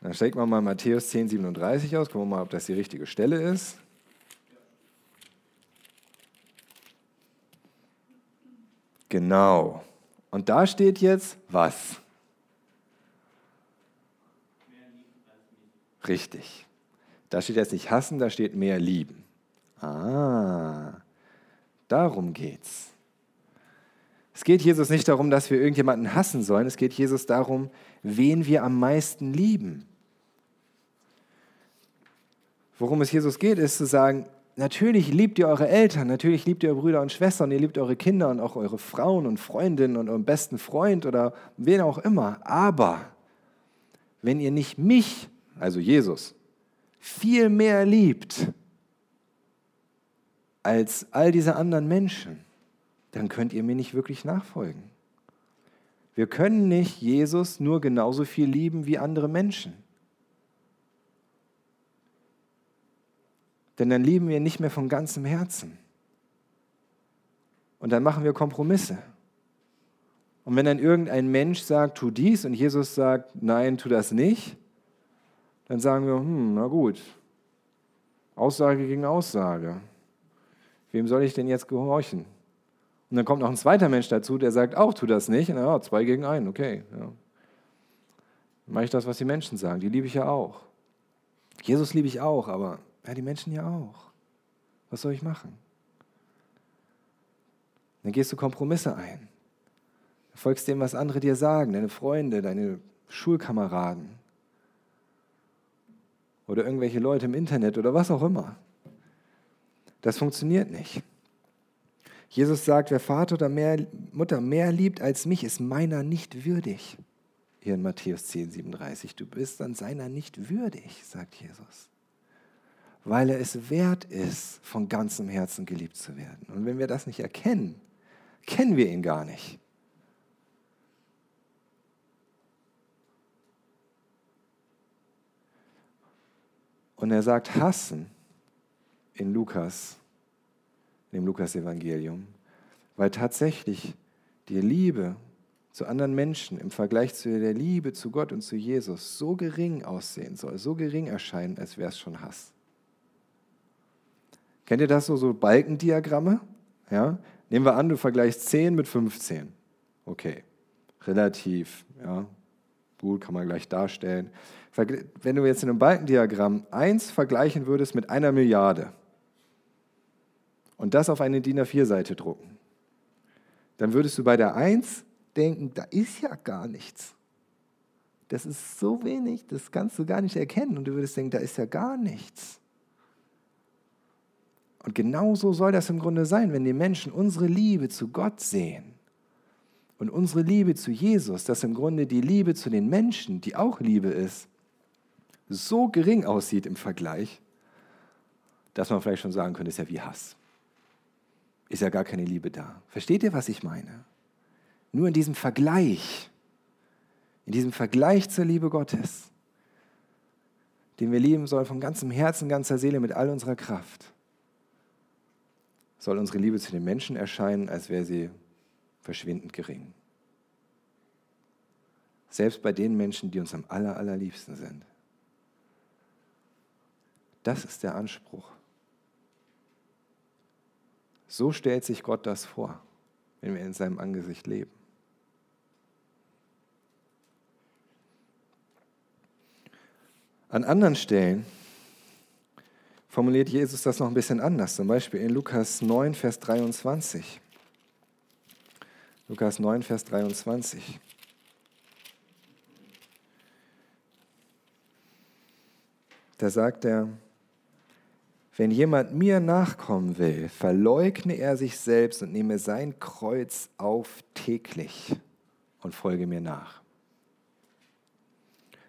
Dann stecken wir mal Matthäus 10, 37 aus, gucken wir mal, ob das die richtige Stelle ist. Genau. Und da steht jetzt was? Richtig. Da steht jetzt nicht hassen, da steht mehr lieben. Ah, darum geht's. Es geht Jesus nicht darum, dass wir irgendjemanden hassen sollen. Es geht Jesus darum, wen wir am meisten lieben. Worum es Jesus geht, ist zu sagen, Natürlich liebt ihr eure Eltern, natürlich liebt ihr eure Brüder und Schwestern, ihr liebt eure Kinder und auch eure Frauen und Freundinnen und euren besten Freund oder wen auch immer. Aber wenn ihr nicht mich, also Jesus, viel mehr liebt als all diese anderen Menschen, dann könnt ihr mir nicht wirklich nachfolgen. Wir können nicht Jesus nur genauso viel lieben wie andere Menschen. Denn dann lieben wir nicht mehr von ganzem Herzen. Und dann machen wir Kompromisse. Und wenn dann irgendein Mensch sagt, tu dies und Jesus sagt, nein, tu das nicht, dann sagen wir, hm, na gut, Aussage gegen Aussage. Wem soll ich denn jetzt gehorchen? Und dann kommt noch ein zweiter Mensch dazu, der sagt auch, tu das nicht. Na ja, zwei gegen einen, okay. Ja. Dann mache ich das, was die Menschen sagen. Die liebe ich ja auch. Jesus liebe ich auch, aber ja, die Menschen ja auch. Was soll ich machen? Dann gehst du Kompromisse ein. Folgst dem, was andere dir sagen, deine Freunde, deine Schulkameraden oder irgendwelche Leute im Internet oder was auch immer. Das funktioniert nicht. Jesus sagt, wer Vater oder mehr, Mutter mehr liebt als mich, ist meiner nicht würdig. Hier in Matthäus 10, 37. Du bist dann seiner nicht würdig, sagt Jesus weil er es wert ist, von ganzem Herzen geliebt zu werden. Und wenn wir das nicht erkennen, kennen wir ihn gar nicht. Und er sagt hassen in Lukas, dem Lukas-Evangelium, weil tatsächlich die Liebe zu anderen Menschen im Vergleich zu der Liebe zu Gott und zu Jesus so gering aussehen soll, so gering erscheinen, als wäre es schon Hass. Kennt ihr das so, so Balkendiagramme? Ja? Nehmen wir an, du vergleichst 10 mit 15. Okay, relativ, ja, gut, kann man gleich darstellen. Wenn du jetzt in einem Balkendiagramm 1 vergleichen würdest mit einer Milliarde und das auf eine DIN A4-Seite drucken, dann würdest du bei der 1 denken, da ist ja gar nichts. Das ist so wenig, das kannst du gar nicht erkennen. Und du würdest denken, da ist ja gar nichts. Und genauso soll das im Grunde sein, wenn die Menschen unsere Liebe zu Gott sehen und unsere Liebe zu Jesus, dass im Grunde die Liebe zu den Menschen, die auch Liebe ist, so gering aussieht im Vergleich, dass man vielleicht schon sagen könnte, ist ja wie Hass. Ist ja gar keine Liebe da. Versteht ihr, was ich meine? Nur in diesem Vergleich, in diesem Vergleich zur Liebe Gottes, den wir lieben sollen von ganzem Herzen, ganzer Seele, mit all unserer Kraft, soll unsere Liebe zu den Menschen erscheinen, als wäre sie verschwindend gering. Selbst bei den Menschen, die uns am aller, allerliebsten sind. Das ist der Anspruch. So stellt sich Gott das vor, wenn wir in seinem Angesicht leben. An anderen Stellen formuliert Jesus das noch ein bisschen anders, zum Beispiel in Lukas 9, Vers 23. Lukas 9, Vers 23. Da sagt er, wenn jemand mir nachkommen will, verleugne er sich selbst und nehme sein Kreuz auf täglich und folge mir nach.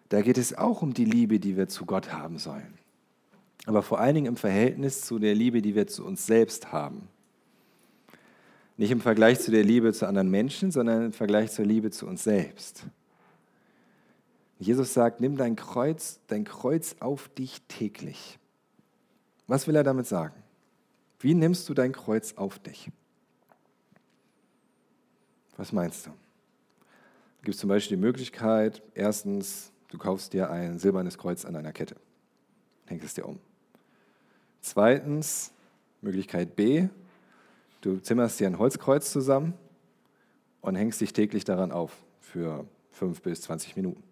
Da geht es auch um die Liebe, die wir zu Gott haben sollen aber vor allen Dingen im Verhältnis zu der Liebe, die wir zu uns selbst haben. Nicht im Vergleich zu der Liebe zu anderen Menschen, sondern im Vergleich zur Liebe zu uns selbst. Jesus sagt, nimm dein Kreuz, dein Kreuz auf dich täglich. Was will er damit sagen? Wie nimmst du dein Kreuz auf dich? Was meinst du? Es gibt zum Beispiel die Möglichkeit, erstens, du kaufst dir ein silbernes Kreuz an einer Kette, hängst es dir um. Zweitens, Möglichkeit B, du zimmerst dir ein Holzkreuz zusammen und hängst dich täglich daran auf für 5 bis 20 Minuten.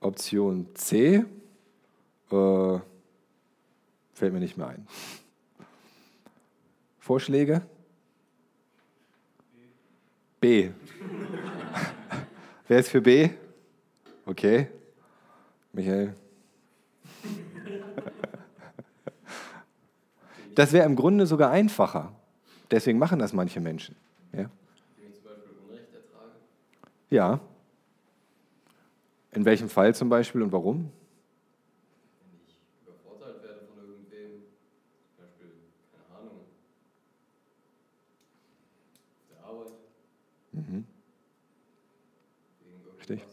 Option C äh, fällt mir nicht mehr ein. Vorschläge? B. Wer ist für B? Okay. Michael. Das wäre im Grunde sogar einfacher. Deswegen machen das manche Menschen. Ja? Ja. In welchem Fall zum Beispiel und warum? Wenn ich übervorteilt werde von irgendwem, zum Beispiel, keine Ahnung, auf der Arbeit, Mhm. Richtig.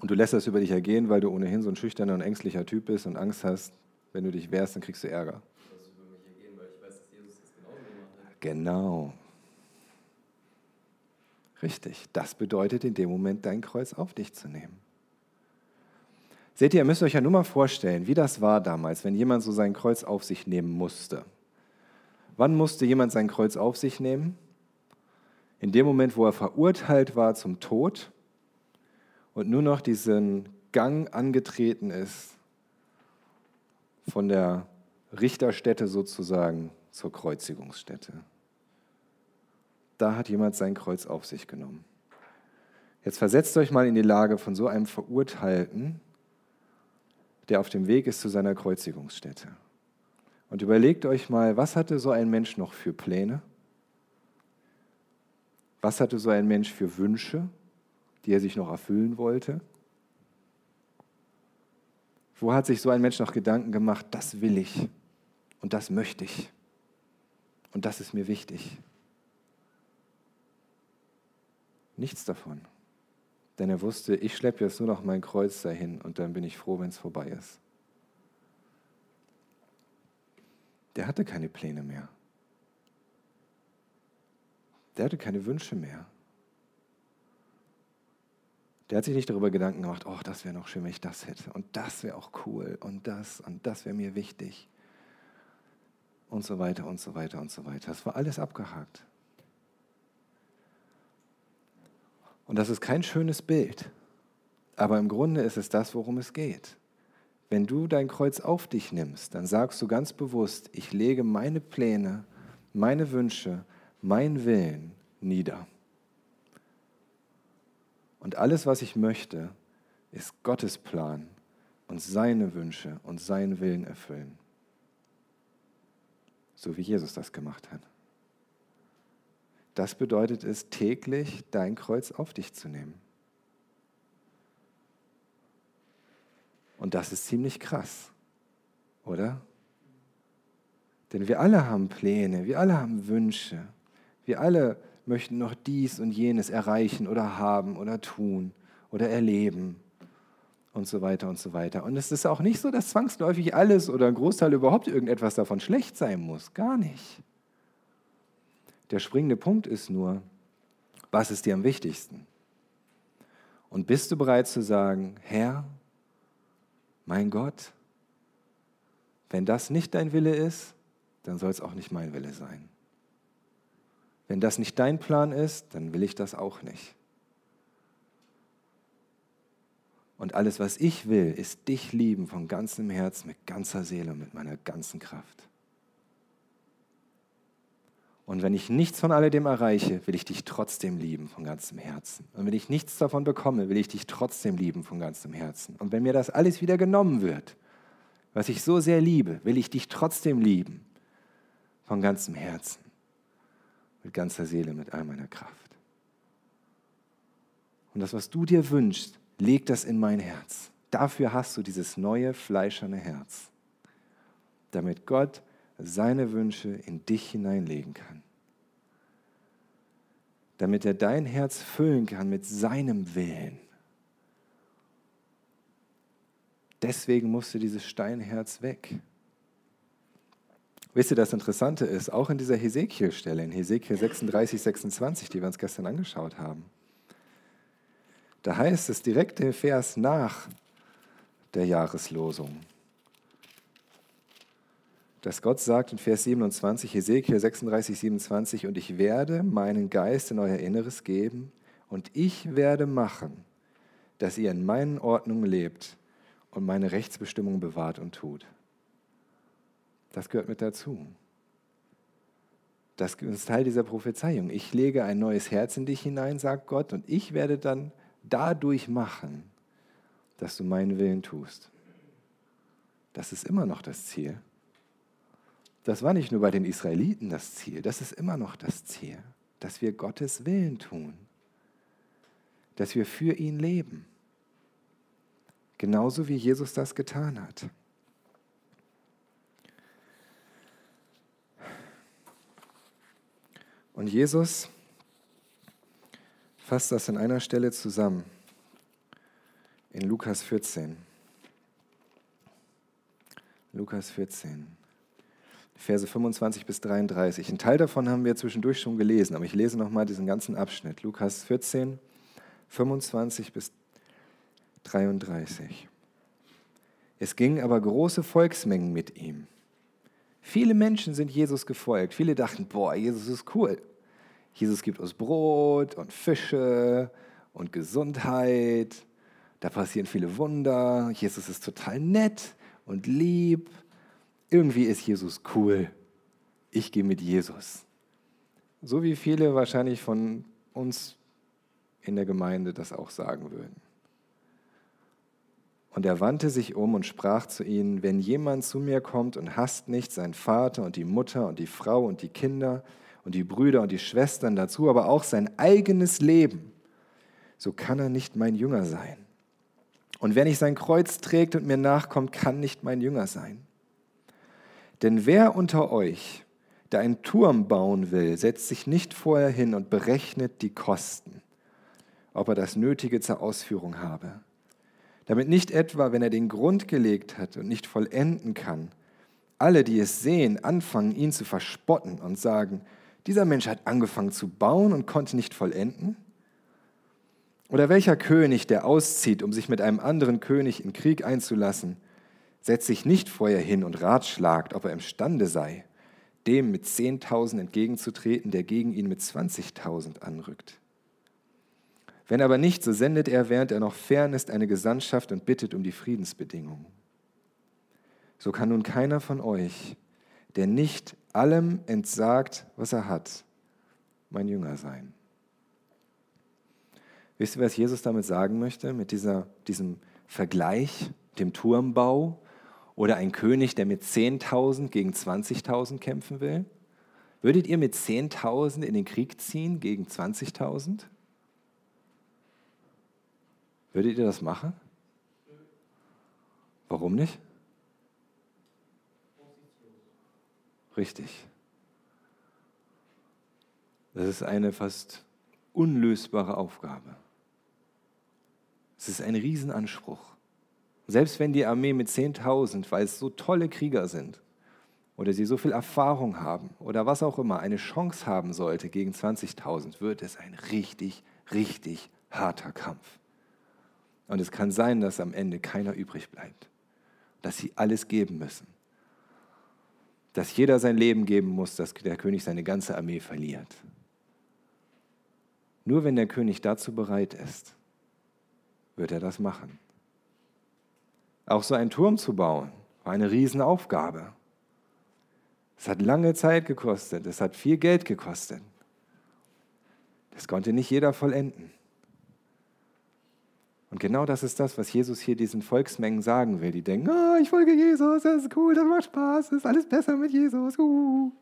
Und du lässt das über dich ergehen, weil du ohnehin so ein schüchterner und ängstlicher Typ bist und Angst hast, wenn du dich wehrst, dann kriegst du Ärger. Das über mich ergehen, weil ich weiß, dass Jesus das genauso gemacht hat. Genau. Richtig. Das bedeutet in dem Moment, dein Kreuz auf dich zu nehmen. Seht ihr, ihr müsst euch ja nur mal vorstellen, wie das war damals, wenn jemand so sein Kreuz auf sich nehmen musste. Wann musste jemand sein Kreuz auf sich nehmen? In dem Moment, wo er verurteilt war zum Tod und nur noch diesen Gang angetreten ist von der Richterstätte sozusagen zur Kreuzigungsstätte. Da hat jemand sein Kreuz auf sich genommen. Jetzt versetzt euch mal in die Lage von so einem Verurteilten, der auf dem Weg ist zu seiner Kreuzigungsstätte. Und überlegt euch mal, was hatte so ein Mensch noch für Pläne? Was hatte so ein Mensch für Wünsche, die er sich noch erfüllen wollte? Wo hat sich so ein Mensch noch Gedanken gemacht, das will ich und das möchte ich und das ist mir wichtig? Nichts davon. Denn er wusste, ich schleppe jetzt nur noch mein Kreuz dahin und dann bin ich froh, wenn es vorbei ist. Der hatte keine Pläne mehr. Der hatte keine Wünsche mehr. Der hat sich nicht darüber Gedanken gemacht, oh, das wäre noch schön, wenn ich das hätte. Und das wäre auch cool. Und das und das wäre mir wichtig. Und so weiter und so weiter und so weiter. Das war alles abgehakt. Und das ist kein schönes Bild. Aber im Grunde ist es das, worum es geht. Wenn du dein Kreuz auf dich nimmst, dann sagst du ganz bewusst, ich lege meine Pläne, meine Wünsche, meinen Willen nieder. Und alles, was ich möchte, ist Gottes Plan und seine Wünsche und seinen Willen erfüllen. So wie Jesus das gemacht hat. Das bedeutet es, täglich dein Kreuz auf dich zu nehmen. Und das ist ziemlich krass, oder? Denn wir alle haben Pläne, wir alle haben Wünsche, wir alle möchten noch dies und jenes erreichen oder haben oder tun oder erleben und so weiter und so weiter. Und es ist auch nicht so, dass zwangsläufig alles oder ein Großteil überhaupt irgendetwas davon schlecht sein muss. Gar nicht. Der springende Punkt ist nur, was ist dir am wichtigsten? Und bist du bereit zu sagen, Herr, mein Gott, wenn das nicht dein Wille ist, dann soll es auch nicht mein Wille sein. Wenn das nicht dein Plan ist, dann will ich das auch nicht. Und alles, was ich will, ist dich lieben von ganzem Herzen, mit ganzer Seele und mit meiner ganzen Kraft. Und wenn ich nichts von alledem erreiche, will ich dich trotzdem lieben von ganzem Herzen. Und wenn ich nichts davon bekomme, will ich dich trotzdem lieben von ganzem Herzen. Und wenn mir das alles wieder genommen wird, was ich so sehr liebe, will ich dich trotzdem lieben von ganzem Herzen, mit ganzer Seele, mit all meiner Kraft. Und das, was du dir wünschst, leg das in mein Herz. Dafür hast du dieses neue fleischerne Herz, damit Gott seine Wünsche in dich hineinlegen kann. Damit er dein Herz füllen kann mit seinem Willen. Deswegen musste dieses Steinherz weg. Wisst ihr, das Interessante ist, auch in dieser Hesekiel-Stelle, in Hesekiel 36, 26, die wir uns gestern angeschaut haben, da heißt es direkt im Vers nach der Jahreslosung, dass Gott sagt in Vers 27, Hesekiel 36, 27, und ich werde meinen Geist in euer Inneres geben und ich werde machen, dass ihr in meinen Ordnungen lebt und meine Rechtsbestimmung bewahrt und tut. Das gehört mit dazu. Das ist Teil dieser Prophezeiung. Ich lege ein neues Herz in dich hinein, sagt Gott, und ich werde dann dadurch machen, dass du meinen Willen tust. Das ist immer noch das Ziel. Das war nicht nur bei den Israeliten das Ziel, das ist immer noch das Ziel, dass wir Gottes Willen tun, dass wir für ihn leben, genauso wie Jesus das getan hat. Und Jesus fasst das an einer Stelle zusammen, in Lukas 14. Lukas 14. Verse 25 bis 33. Ein Teil davon haben wir zwischendurch schon gelesen, aber ich lese nochmal diesen ganzen Abschnitt. Lukas 14, 25 bis 33. Es gingen aber große Volksmengen mit ihm. Viele Menschen sind Jesus gefolgt. Viele dachten, boah, Jesus ist cool. Jesus gibt uns Brot und Fische und Gesundheit. Da passieren viele Wunder. Jesus ist total nett und lieb irgendwie ist Jesus cool. Ich gehe mit Jesus. So wie viele wahrscheinlich von uns in der Gemeinde das auch sagen würden. Und er wandte sich um und sprach zu ihnen, wenn jemand zu mir kommt und hasst nicht seinen Vater und die Mutter und die Frau und die Kinder und die Brüder und die Schwestern dazu, aber auch sein eigenes Leben, so kann er nicht mein Jünger sein. Und wer nicht sein Kreuz trägt und mir nachkommt, kann nicht mein Jünger sein. Denn wer unter euch, der einen Turm bauen will, setzt sich nicht vorher hin und berechnet die Kosten, ob er das Nötige zur Ausführung habe. Damit nicht etwa, wenn er den Grund gelegt hat und nicht vollenden kann, alle, die es sehen, anfangen, ihn zu verspotten und sagen, dieser Mensch hat angefangen zu bauen und konnte nicht vollenden? Oder welcher König, der auszieht, um sich mit einem anderen König in Krieg einzulassen, setzt sich nicht vorher hin und ratschlagt, ob er imstande sei, dem mit 10.000 entgegenzutreten, der gegen ihn mit 20.000 anrückt. Wenn aber nicht, so sendet er, während er noch fern ist, eine Gesandtschaft und bittet um die Friedensbedingungen. So kann nun keiner von euch, der nicht allem entsagt, was er hat, mein Jünger sein. Wisst ihr, was Jesus damit sagen möchte, mit dieser, diesem Vergleich, dem Turmbau oder ein König, der mit 10.000 gegen 20.000 kämpfen will? Würdet ihr mit 10.000 in den Krieg ziehen gegen 20.000? Würdet ihr das machen? Warum nicht? Richtig. Das ist eine fast unlösbare Aufgabe. Es ist ein Riesenanspruch. Selbst wenn die Armee mit 10.000, weil es so tolle Krieger sind oder sie so viel Erfahrung haben oder was auch immer, eine Chance haben sollte gegen 20.000, wird es ein richtig, richtig harter Kampf. Und es kann sein, dass am Ende keiner übrig bleibt, dass sie alles geben müssen, dass jeder sein Leben geben muss, dass der König seine ganze Armee verliert. Nur wenn der König dazu bereit ist, wird er das machen. Auch so einen Turm zu bauen, war eine Riesenaufgabe. Es hat lange Zeit gekostet, es hat viel Geld gekostet. Das konnte nicht jeder vollenden. Und genau das ist das, was Jesus hier diesen Volksmengen sagen will. Die denken, oh, ich folge Jesus, das ist cool, das macht Spaß, das ist alles besser mit Jesus. Uh.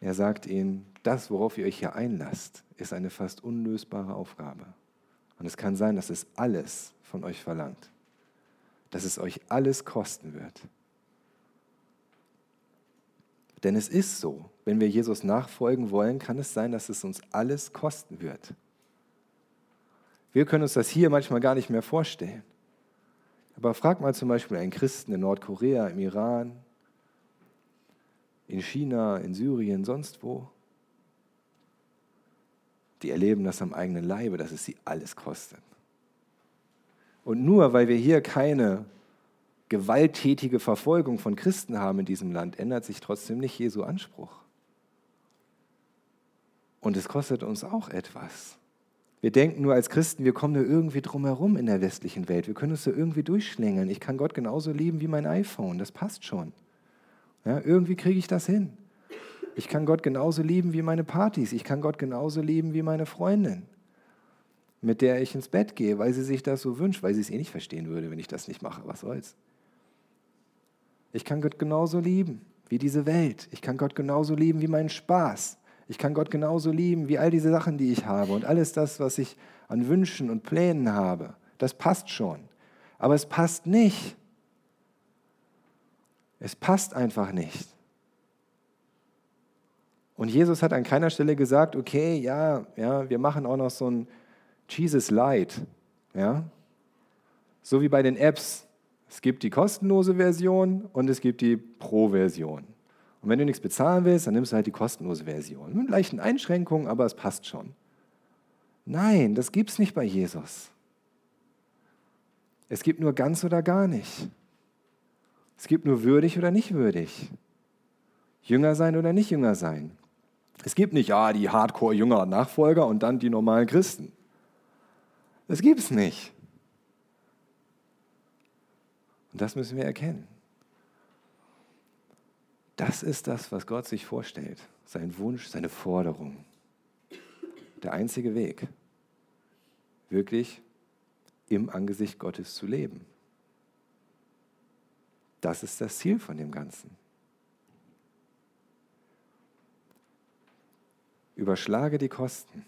Er sagt ihnen, das, worauf ihr euch hier einlasst, ist eine fast unlösbare Aufgabe. Und es kann sein, dass es alles von euch verlangt, dass es euch alles kosten wird. Denn es ist so, wenn wir Jesus nachfolgen wollen, kann es sein, dass es uns alles kosten wird. Wir können uns das hier manchmal gar nicht mehr vorstellen. Aber frag mal zum Beispiel einen Christen in Nordkorea, im Iran, in China, in Syrien, sonst wo. Die erleben das am eigenen Leibe, dass es sie alles kostet. Und nur weil wir hier keine gewalttätige Verfolgung von Christen haben in diesem Land, ändert sich trotzdem nicht Jesu Anspruch. Und es kostet uns auch etwas. Wir denken nur als Christen, wir kommen nur irgendwie drumherum in der westlichen Welt. Wir können uns da irgendwie durchschlängeln. Ich kann Gott genauso lieben wie mein iPhone. Das passt schon. Ja, irgendwie kriege ich das hin. Ich kann Gott genauso lieben wie meine Partys. Ich kann Gott genauso lieben wie meine Freundin, mit der ich ins Bett gehe, weil sie sich das so wünscht, weil sie es eh nicht verstehen würde, wenn ich das nicht mache. Was soll's? Ich kann Gott genauso lieben wie diese Welt. Ich kann Gott genauso lieben wie meinen Spaß. Ich kann Gott genauso lieben wie all diese Sachen, die ich habe und alles das, was ich an Wünschen und Plänen habe. Das passt schon. Aber es passt nicht, es passt einfach nicht. Und Jesus hat an keiner Stelle gesagt, okay, ja, ja, wir machen auch noch so ein Jesus Light. Ja? So wie bei den Apps. Es gibt die kostenlose Version und es gibt die Pro-Version. Und wenn du nichts bezahlen willst, dann nimmst du halt die kostenlose Version. Mit leichten Einschränkungen, aber es passt schon. Nein, das gibt es nicht bei Jesus. Es gibt nur ganz oder gar nicht. Es gibt nur würdig oder nicht würdig. Jünger sein oder nicht Jünger sein. Es gibt nicht, ja, die Hardcore-Jünger Nachfolger und dann die normalen Christen. Das gibt es nicht. Und das müssen wir erkennen. Das ist das, was Gott sich vorstellt. Sein Wunsch, seine Forderung. Der einzige Weg, wirklich im Angesicht Gottes zu leben. Das ist das Ziel von dem Ganzen. Überschlage die Kosten.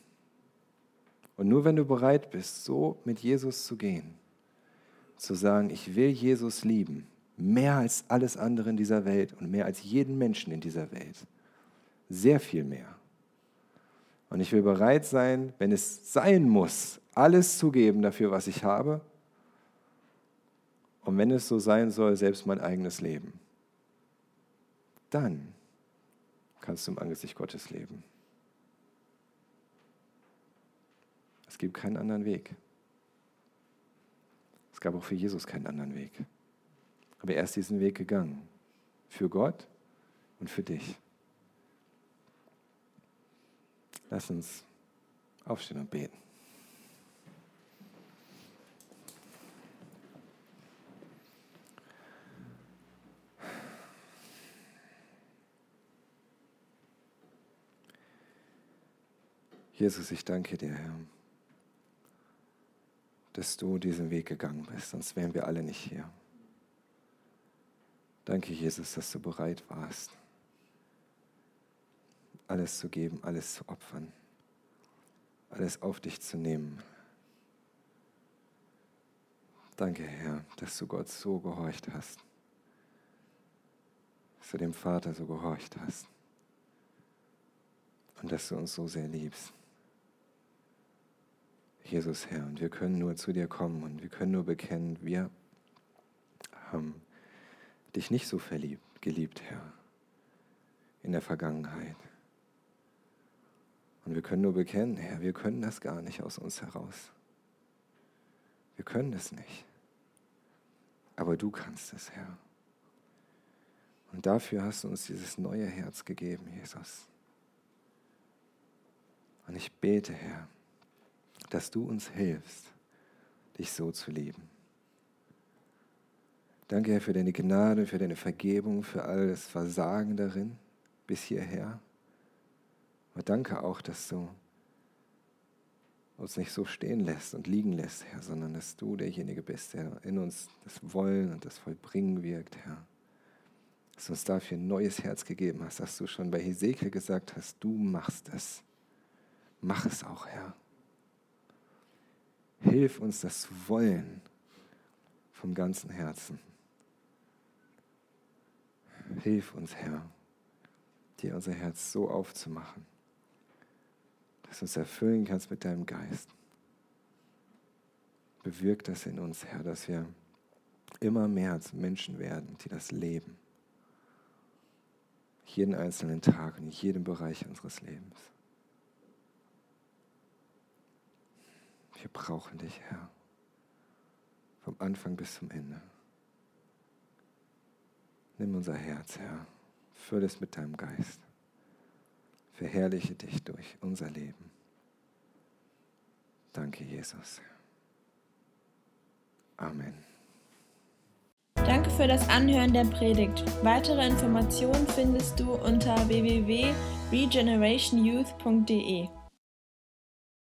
Und nur wenn du bereit bist, so mit Jesus zu gehen, zu sagen, ich will Jesus lieben, mehr als alles andere in dieser Welt und mehr als jeden Menschen in dieser Welt, sehr viel mehr. Und ich will bereit sein, wenn es sein muss, alles zu geben dafür, was ich habe, und wenn es so sein soll, selbst mein eigenes Leben, dann kannst du im Angesicht Gottes leben. Es gibt keinen anderen Weg. Es gab auch für Jesus keinen anderen Weg. Aber er ist diesen Weg gegangen. Für Gott und für dich. Lass uns aufstehen und beten. Jesus, ich danke dir, Herr, dass du diesen Weg gegangen bist, sonst wären wir alle nicht hier. Danke, Jesus, dass du bereit warst, alles zu geben, alles zu opfern, alles auf dich zu nehmen. Danke, Herr, dass du Gott so gehorcht hast, dass du dem Vater so gehorcht hast und dass du uns so sehr liebst. Jesus, Herr, und wir können nur zu dir kommen und wir können nur bekennen, wir haben dich nicht so verliebt, geliebt, Herr, in der Vergangenheit. Und wir können nur bekennen, Herr, wir können das gar nicht aus uns heraus. Wir können es nicht. Aber du kannst es, Herr. Und dafür hast du uns dieses neue Herz gegeben, Jesus. Und ich bete, Herr, dass du uns hilfst, dich so zu lieben. Danke, Herr, für deine Gnade, für deine Vergebung, für all das Versagen darin bis hierher. Aber danke auch, dass du uns nicht so stehen lässt und liegen lässt, Herr, sondern dass du derjenige bist, der in uns das Wollen und das Vollbringen wirkt, Herr. Dass du uns dafür ein neues Herz gegeben hast, dass du schon bei Hesekiel gesagt hast, du machst es. Mach es auch, Herr. Hilf uns, das zu wollen vom ganzen Herzen. Hilf uns, Herr, dir unser Herz so aufzumachen dass du uns erfüllen kannst mit deinem Geist. Bewirk das in uns, Herr, dass wir immer mehr zu Menschen werden, die das leben. Jeden einzelnen Tag und in jedem Bereich unseres Lebens. Wir brauchen dich, Herr, vom Anfang bis zum Ende. Nimm unser Herz, Herr, fülle es mit deinem Geist. Verherrliche dich durch unser Leben. Danke, Jesus. Amen. Danke für das Anhören der Predigt. Weitere Informationen findest du unter www.regenerationyouth.de.